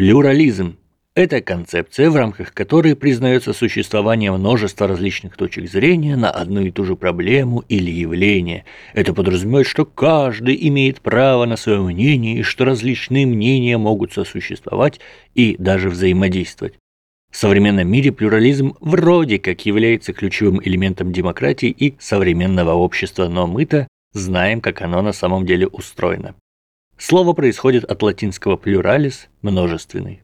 Плюрализм – это концепция, в рамках которой признается существование множества различных точек зрения на одну и ту же проблему или явление. Это подразумевает, что каждый имеет право на свое мнение и что различные мнения могут сосуществовать и даже взаимодействовать. В современном мире плюрализм вроде как является ключевым элементом демократии и современного общества, но мы-то знаем, как оно на самом деле устроено. Слово происходит от латинского pluralis – множественный.